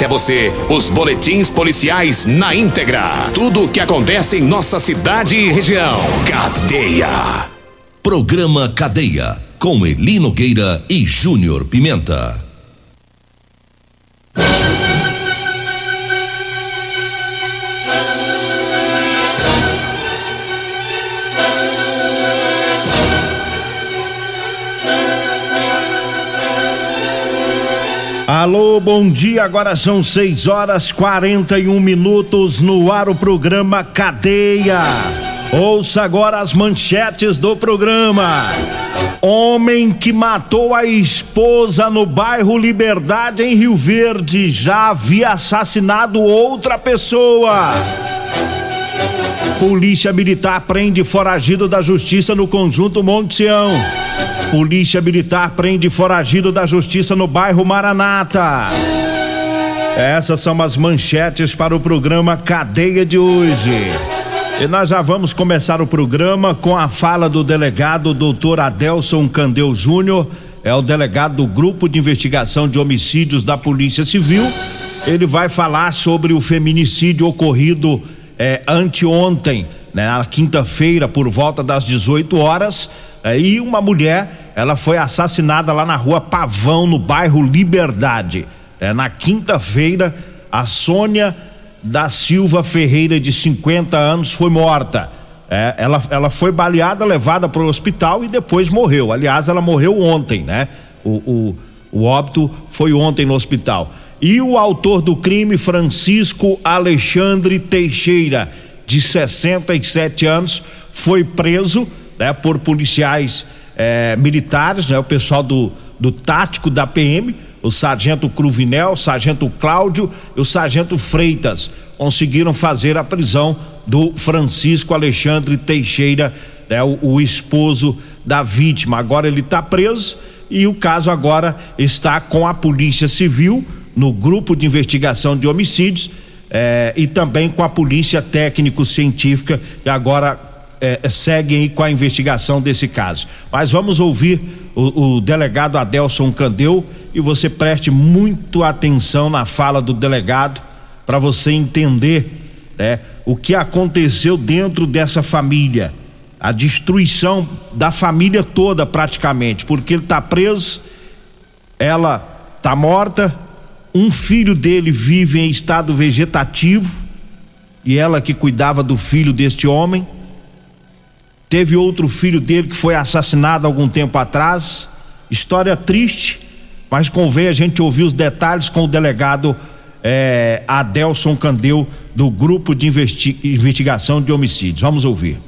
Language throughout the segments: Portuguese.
até você os boletins policiais na íntegra. Tudo o que acontece em nossa cidade e região. Cadeia. Programa Cadeia. Com Elino Nogueira e Júnior Pimenta. Alô, bom dia. Agora são 6 horas 41 minutos no ar o programa Cadeia. Ouça agora as manchetes do programa. Homem que matou a esposa no bairro Liberdade em Rio Verde já havia assassinado outra pessoa. Polícia Militar prende foragido da Justiça no conjunto Monte Sião. Polícia Militar prende foragido da Justiça no bairro Maranata. Essas são as manchetes para o programa Cadeia de hoje. E nós já vamos começar o programa com a fala do delegado doutor Adelson Candeu Júnior, é o delegado do Grupo de Investigação de Homicídios da Polícia Civil. Ele vai falar sobre o feminicídio ocorrido é, anteontem, né, na quinta-feira, por volta das 18 horas é, e uma mulher, ela foi assassinada lá na rua Pavão, no bairro Liberdade. É, na quinta-feira, a Sônia da Silva Ferreira, de 50 anos, foi morta. É, ela, ela foi baleada, levada para o hospital e depois morreu. Aliás, ela morreu ontem, né? O, o, o óbito foi ontem no hospital. E o autor do crime, Francisco Alexandre Teixeira, de 67 anos, foi preso né, por policiais eh, militares, né, o pessoal do, do tático da PM, o sargento Cruvinel, o sargento Cláudio e o sargento Freitas conseguiram fazer a prisão do Francisco Alexandre Teixeira, né, o, o esposo da vítima. Agora ele está preso e o caso agora está com a Polícia Civil no grupo de investigação de homicídios eh, e também com a Polícia Técnico-Científica e agora é, seguem com a investigação desse caso. Mas vamos ouvir o, o delegado Adelson Candeu e você preste muito atenção na fala do delegado para você entender né, o que aconteceu dentro dessa família. A destruição da família toda, praticamente, porque ele está preso, ela está morta, um filho dele vive em estado vegetativo, e ela que cuidava do filho deste homem Teve outro filho dele que foi assassinado algum tempo atrás. História triste, mas convém a gente ouvir os detalhes com o delegado é, Adelson Candeu, do Grupo de Investi Investigação de Homicídios. Vamos ouvir.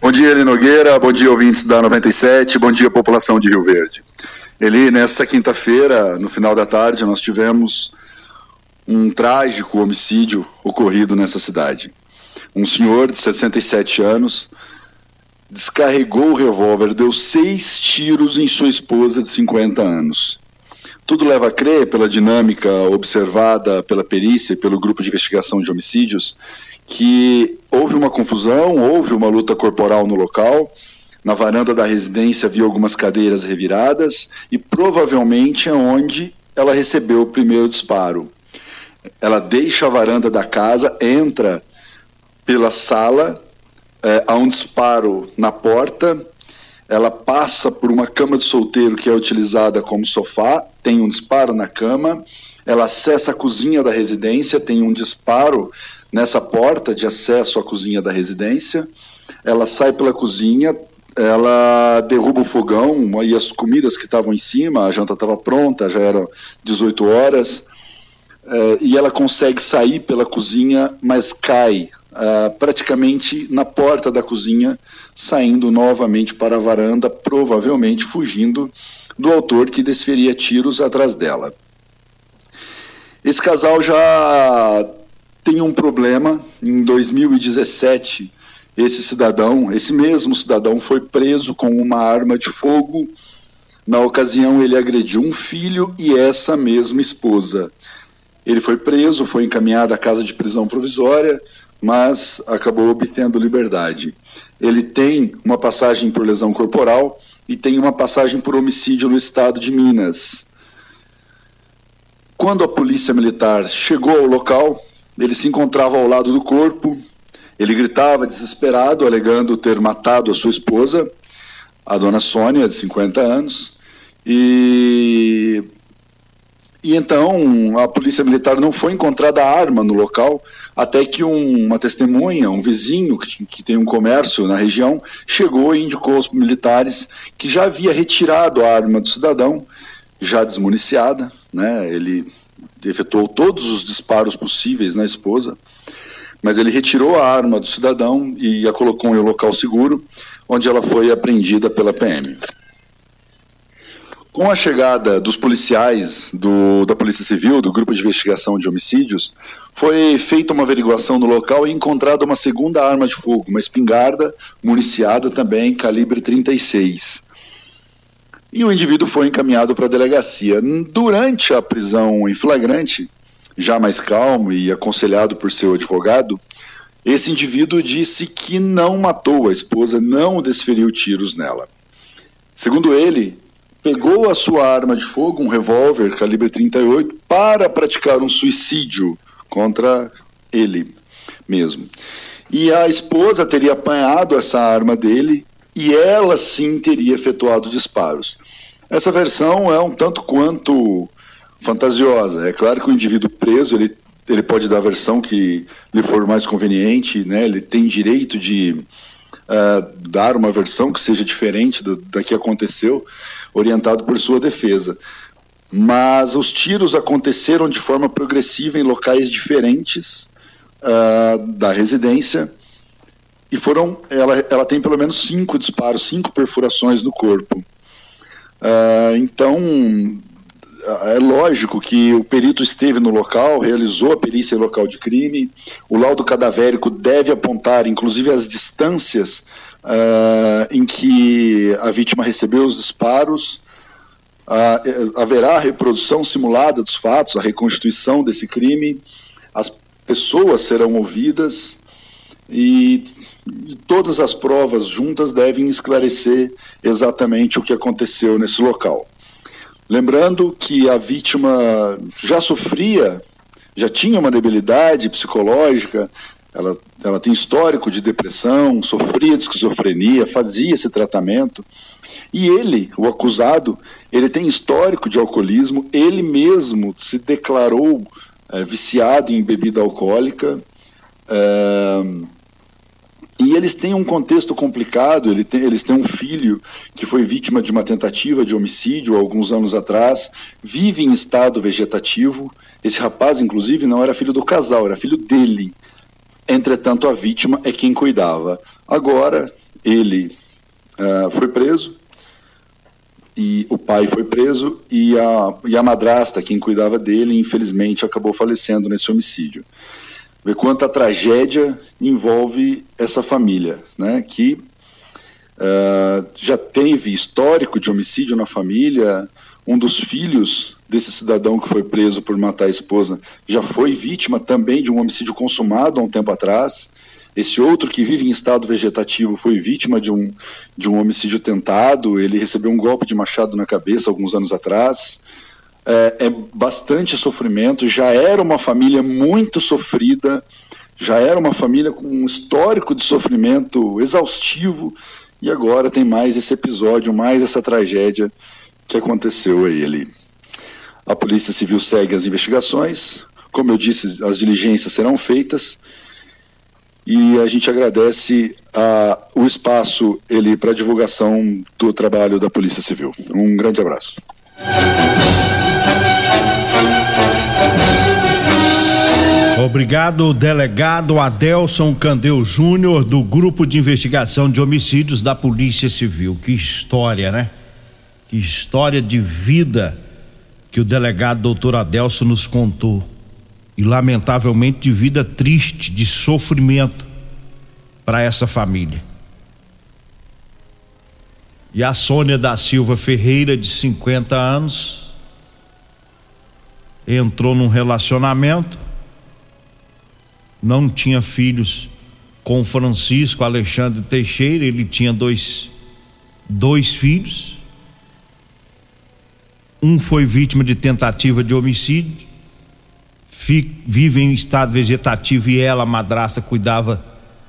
Bom dia, Eli Nogueira. Bom dia, ouvintes da 97. Bom dia, população de Rio Verde. Eli, nessa quinta-feira, no final da tarde, nós tivemos um trágico homicídio ocorrido nessa cidade. Um senhor de 67 anos descarregou o revólver, deu seis tiros em sua esposa de 50 anos. Tudo leva a crer, pela dinâmica observada pela perícia e pelo grupo de investigação de homicídios, que houve uma confusão, houve uma luta corporal no local. Na varanda da residência havia algumas cadeiras reviradas e provavelmente é onde ela recebeu o primeiro disparo. Ela deixa a varanda da casa, entra pela sala é, há um disparo na porta, ela passa por uma cama de solteiro que é utilizada como sofá, tem um disparo na cama, ela acessa a cozinha da residência, tem um disparo nessa porta de acesso à cozinha da residência, ela sai pela cozinha, ela derruba o fogão e as comidas que estavam em cima, a janta estava pronta, já eram 18 horas, é, e ela consegue sair pela cozinha, mas cai uh, praticamente na porta da cozinha, saindo novamente para a varanda, provavelmente fugindo do autor que desferia tiros atrás dela. Esse casal já tem um problema. Em 2017, esse cidadão, esse mesmo cidadão, foi preso com uma arma de fogo. Na ocasião, ele agrediu um filho e essa mesma esposa. Ele foi preso, foi encaminhado à casa de prisão provisória, mas acabou obtendo liberdade. Ele tem uma passagem por lesão corporal e tem uma passagem por homicídio no estado de Minas. Quando a polícia militar chegou ao local, ele se encontrava ao lado do corpo, ele gritava desesperado, alegando ter matado a sua esposa, a dona Sônia, de 50 anos, e e então a polícia militar não foi encontrada arma no local, até que um, uma testemunha, um vizinho que, que, tem um comércio na região, chegou e indicou aos militares que já havia retirado a arma do cidadão, já desmuniciada, né? Ele efetuou todos os disparos possíveis na esposa, mas ele retirou a arma do cidadão e a colocou em um local seguro, onde ela foi apreendida pela PM. Com a chegada dos policiais do, da Polícia Civil, do Grupo de Investigação de Homicídios, foi feita uma averiguação no local e encontrada uma segunda arma de fogo, uma espingarda municiada também, calibre 36. E o indivíduo foi encaminhado para a delegacia. Durante a prisão em flagrante, já mais calmo e aconselhado por seu advogado, esse indivíduo disse que não matou a esposa, não desferiu tiros nela. Segundo ele, pegou a sua arma de fogo, um revólver calibre 38, para praticar um suicídio contra ele mesmo. E a esposa teria apanhado essa arma dele e ela sim teria efetuado disparos. Essa versão é um tanto quanto fantasiosa. É claro que o indivíduo preso ele, ele pode dar a versão que lhe for mais conveniente, né? ele tem direito de uh, dar uma versão que seja diferente do, da que aconteceu, orientado por sua defesa. Mas os tiros aconteceram de forma progressiva em locais diferentes uh, da residência e foram. Ela, ela tem pelo menos cinco disparos, cinco perfurações no corpo. Uh, então, é lógico que o perito esteve no local, realizou a perícia local de crime. O laudo cadavérico deve apontar, inclusive, as distâncias uh, em que a vítima recebeu os disparos. Uh, haverá a reprodução simulada dos fatos, a reconstituição desse crime. As pessoas serão ouvidas e todas as provas juntas devem esclarecer exatamente o que aconteceu nesse local. Lembrando que a vítima já sofria, já tinha uma debilidade psicológica, ela, ela tem histórico de depressão, sofria de esquizofrenia, fazia esse tratamento. E ele, o acusado, ele tem histórico de alcoolismo, ele mesmo se declarou é, viciado em bebida alcoólica. É, e eles têm um contexto complicado, ele tem, eles têm um filho que foi vítima de uma tentativa de homicídio alguns anos atrás, vive em estado vegetativo. Esse rapaz, inclusive, não era filho do casal, era filho dele. Entretanto, a vítima é quem cuidava. Agora, ele uh, foi preso, e o pai foi preso, e a, e a madrasta, quem cuidava dele, infelizmente acabou falecendo nesse homicídio. Ver quanta tragédia envolve essa família, né, que uh, já teve histórico de homicídio na família, um dos filhos desse cidadão que foi preso por matar a esposa já foi vítima também de um homicídio consumado há um tempo atrás. Esse outro que vive em estado vegetativo foi vítima de um, de um homicídio tentado. Ele recebeu um golpe de machado na cabeça alguns anos atrás. É, é bastante sofrimento. Já era uma família muito sofrida, já era uma família com um histórico de sofrimento exaustivo. E agora tem mais esse episódio, mais essa tragédia que aconteceu aí ali. A Polícia Civil segue as investigações. Como eu disse, as diligências serão feitas. E a gente agradece a, o espaço ele para divulgação do trabalho da Polícia Civil. Um grande abraço. Obrigado, delegado Adelson Candeu Júnior, do Grupo de Investigação de Homicídios da Polícia Civil. Que história, né? Que história de vida que o delegado doutor Adelso nos contou. e lamentavelmente de vida triste, de sofrimento para essa família. E a Sônia da Silva Ferreira, de 50 anos, entrou num relacionamento, não tinha filhos com Francisco Alexandre Teixeira, ele tinha dois, dois filhos. Um foi vítima de tentativa de homicídio, vive em estado vegetativo e ela, a madrasta, cuidava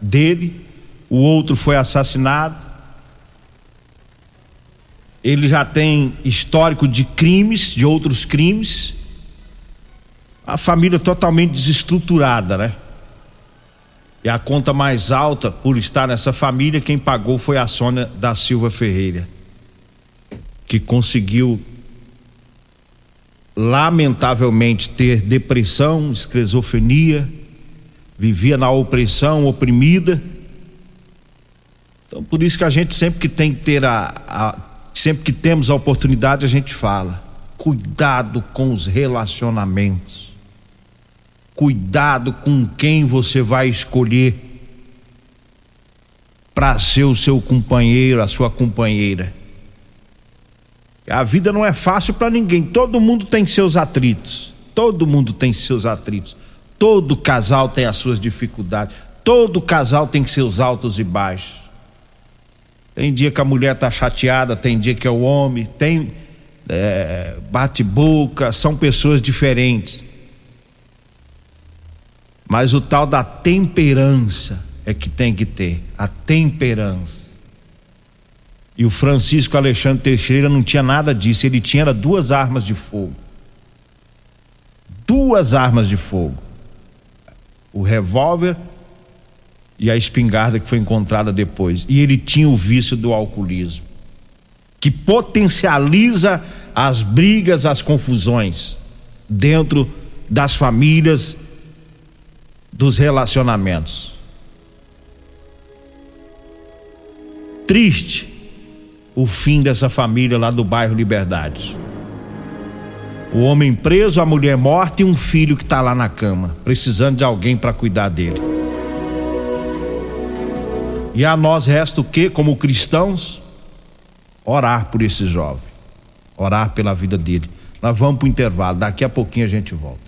dele. O outro foi assassinado. Ele já tem histórico de crimes, de outros crimes. A família totalmente desestruturada, né? E a conta mais alta por estar nessa família, quem pagou foi a Sônia da Silva Ferreira, que conseguiu lamentavelmente ter depressão, esquizofrenia, vivia na opressão, oprimida. Então por isso que a gente sempre que tem que ter a, a sempre que temos a oportunidade a gente fala, cuidado com os relacionamentos cuidado com quem você vai escolher para ser o seu companheiro, a sua companheira. A vida não é fácil para ninguém, todo mundo tem seus atritos. Todo mundo tem seus atritos. Todo casal tem as suas dificuldades. Todo casal tem seus altos e baixos. Tem dia que a mulher tá chateada, tem dia que é o homem, tem é, bate boca, são pessoas diferentes. Mas o tal da temperança é que tem que ter, a temperança. E o Francisco Alexandre Teixeira não tinha nada disso, ele tinha duas armas de fogo. Duas armas de fogo. O revólver e a espingarda que foi encontrada depois. E ele tinha o vício do alcoolismo, que potencializa as brigas, as confusões dentro das famílias dos relacionamentos. Triste o fim dessa família lá do bairro Liberdade. O homem preso, a mulher morta e um filho que está lá na cama, precisando de alguém para cuidar dele. E a nós resta o que, como cristãos? Orar por esse jovem, orar pela vida dele. Nós vamos para o intervalo, daqui a pouquinho a gente volta.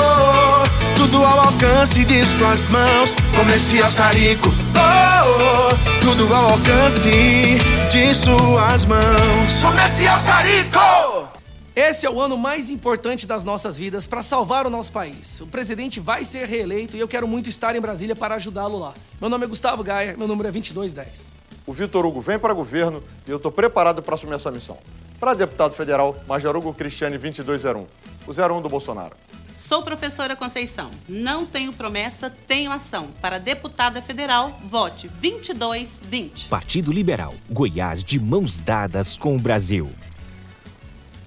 tudo ao alcance de suas mãos. Comercial Sarico, oh, oh, tudo ao alcance de suas mãos. Comercial Sarico! Esse é o ano mais importante das nossas vidas para salvar o nosso país. O presidente vai ser reeleito e eu quero muito estar em Brasília para ajudá-lo lá. Meu nome é Gustavo Gaia, meu número é 2210. O Vitor Hugo vem para governo e eu estou preparado para assumir essa missão. Para deputado federal, Major Hugo Cristiane 2201, o 01 do Bolsonaro. Sou professora Conceição. Não tenho promessa, tenho ação. Para deputada federal, vote 2220. Partido Liberal. Goiás de mãos dadas com o Brasil.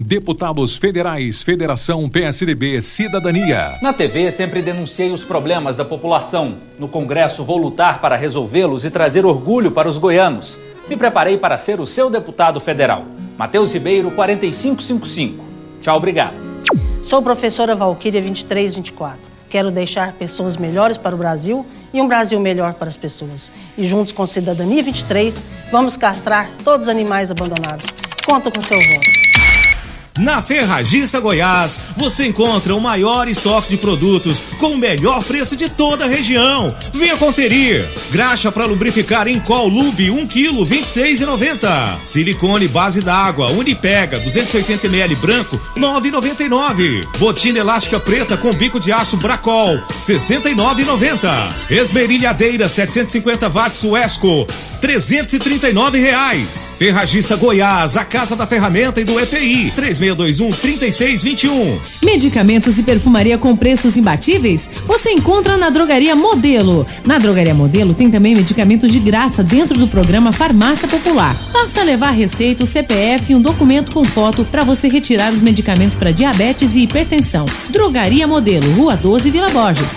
Deputados Federais, Federação PSDB, Cidadania. Na TV sempre denunciei os problemas da população. No Congresso vou lutar para resolvê-los e trazer orgulho para os goianos. Me preparei para ser o seu deputado federal. Matheus Ribeiro, 4555. Tchau, obrigado. Sou professora Valquíria 2324. Quero deixar pessoas melhores para o Brasil e um Brasil melhor para as pessoas. E juntos com Cidadania 23, vamos castrar todos os animais abandonados. Conto com seu voto. Na Ferragista Goiás, você encontra o maior estoque de produtos com o melhor preço de toda a região. Venha conferir. Graxa para lubrificar em Col Lube 1 kg 26,90. Silicone base d'água Unipega 280 ml branco 9,99. Botina elástica preta com bico de aço Bracol 69,90. Esmerilhadeira 750 watts Wesco 339 reais. Ferragista Goiás, a casa da ferramenta e do EPI, 3621 3621. Medicamentos e perfumaria com preços imbatíveis? Você encontra na Drogaria Modelo. Na Drogaria Modelo tem também medicamentos de graça dentro do programa Farmácia Popular. Basta levar receita, o CPF e um documento com foto para você retirar os medicamentos para diabetes e hipertensão. Drogaria Modelo, Rua 12, Vila Borges.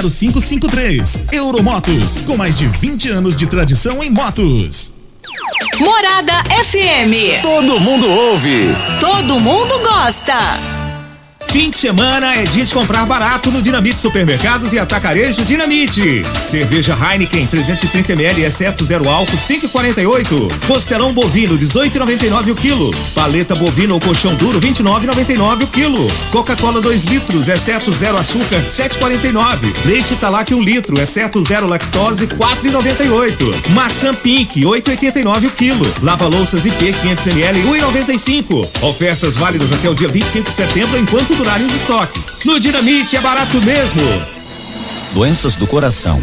0553. Euromotos, com mais de 20 anos de tradição em motos. Morada FM. Todo mundo ouve. Todo mundo gosta. Fim de semana é dia de comprar barato no Dinamite Supermercados e Atacarejo Dinamite. Cerveja Heineken 330ml, exceto zero álcool, 5,48. Costelão bovino 18,99 o quilo. Paleta bovina ou colchão duro 29,99 o quilo. Coca-Cola 2 litros, exceto zero açúcar, 7,49. Leite Talac 1 litro, exceto zero lactose, 4,98. Maçã Pink 8,89 o quilo. Lava louças IP 500ml, 1,95. Ofertas válidas até o dia 25 de setembro enquanto durarem os estoques. No Dinamite é barato mesmo. Doenças do coração,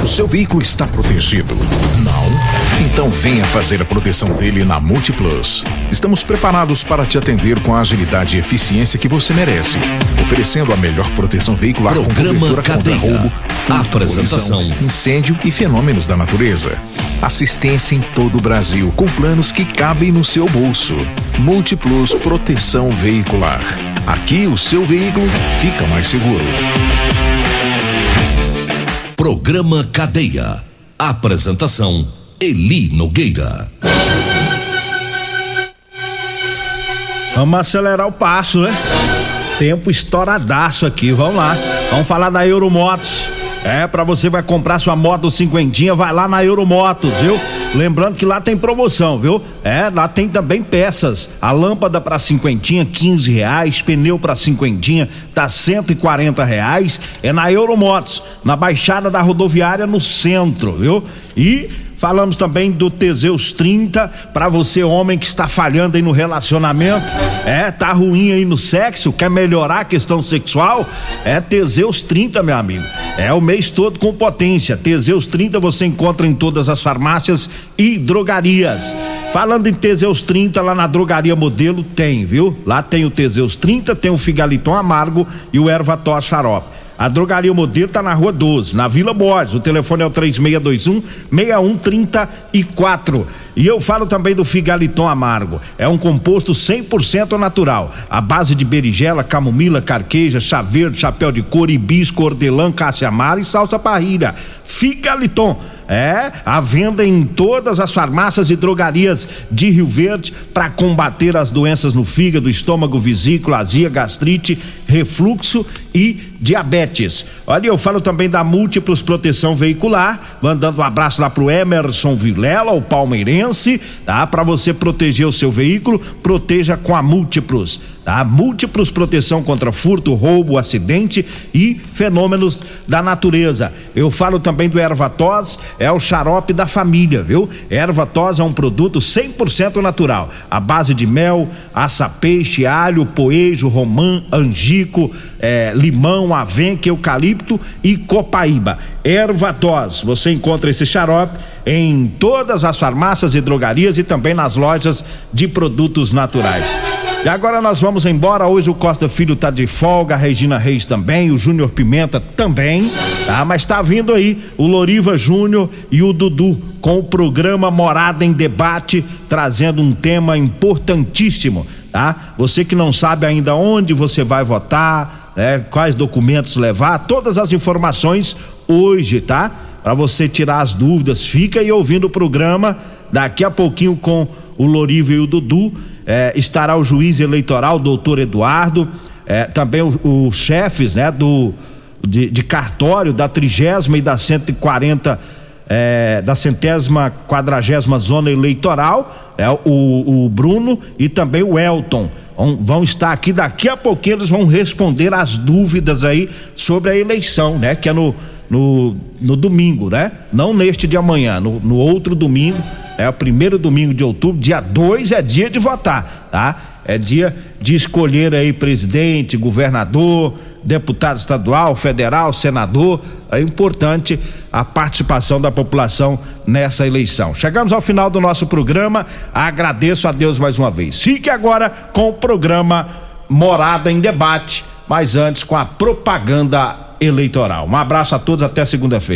O seu veículo está protegido? Não? Então venha fazer a proteção dele na Multiplus. Estamos preparados para te atender com a agilidade e eficiência que você merece, oferecendo a melhor proteção veicular Programa com Cadeia. contra roubo, furto, Apresentação. colisão, incêndio e fenômenos da natureza. Assistência em todo o Brasil com planos que cabem no seu bolso. Múltiplos Proteção Veicular. Aqui o seu veículo fica mais seguro. Programa Cadeia. Apresentação Eli Nogueira. Vamos acelerar o passo, né? Tempo estouradaço aqui, vamos lá. Vamos falar da Euromotos. É, pra você vai comprar sua moto cinquentinha, vai lá na Euromotos, viu? Lembrando que lá tem promoção, viu? É, lá tem também peças. A lâmpada pra cinquentinha, 15 reais. Pneu pra cinquentinha, tá 140 reais. É na Euromotos, na Baixada da Rodoviária, no centro, viu? E Falamos também do Teseus 30 para você homem que está falhando aí no relacionamento, é, tá ruim aí no sexo, quer melhorar a questão sexual, é Teseus 30, meu amigo. É o mês todo com potência. Teseus 30 você encontra em todas as farmácias e drogarias. Falando em Teseus 30, lá na drogaria modelo tem, viu? Lá tem o Teseus 30, tem o Figaliton Amargo e o Ervator Xarope. A drogaria modelo tá na rua 12, na Vila Borges. O telefone é o 3621 6134. E eu falo também do Figaliton Amargo. É um composto 100% natural. A base de berigela, camomila, carqueja, chá verde, chapéu de couro, hibisco, hortelã, amara e salsa parrilha. Figaliton. É, a venda em todas as farmácias e drogarias de Rio Verde para combater as doenças no fígado, estômago, vesícula, azia, gastrite, refluxo e diabetes. Olha, eu falo também da Múltiplos Proteção Veicular, mandando um abraço lá pro Emerson Vilela, o palmeirense, tá? Para você proteger o seu veículo, proteja com a Múltiplos, tá? Múltiplos Proteção contra furto, roubo, acidente e fenômenos da natureza. Eu falo também do Ervatos, é o xarope da família, viu? Ervatos é um produto 100% natural, à base de mel, aça peixe, alho, poejo, romã, angico, é, limão, avenca, eucalipto e copaíba. Erva tos, você encontra esse xarope em todas as farmácias e drogarias e também nas lojas de produtos naturais. E agora nós vamos embora. Hoje o Costa Filho tá de folga, a Regina Reis também, o Júnior Pimenta também, tá? Mas tá vindo aí o Loriva Júnior e o Dudu com o programa Morada em Debate, trazendo um tema importantíssimo, tá? Você que não sabe ainda onde você vai votar, né? Quais documentos levar, todas as informações hoje, tá? Para você tirar as dúvidas, fica aí ouvindo o programa daqui a pouquinho com o Loriva e o Dudu é, estará o juiz eleitoral, doutor Eduardo, é, também os chefes, né, do, de, de, cartório da trigésima e da 140, é, da centésima quadragésima zona eleitoral, é, o, o Bruno e também o Elton. Vão, estar aqui daqui a pouquinho, eles vão responder as dúvidas aí sobre a eleição, né? Que é no, no, no domingo, né? Não neste de amanhã, no, no outro domingo é o primeiro domingo de outubro, dia 2 é dia de votar, tá? É dia de escolher aí presidente, governador, deputado estadual, federal, senador. É importante a participação da população nessa eleição. Chegamos ao final do nosso programa. Agradeço a Deus mais uma vez. Fique agora com o programa Morada em Debate, mas antes com a propaganda eleitoral. Um abraço a todos, até segunda-feira.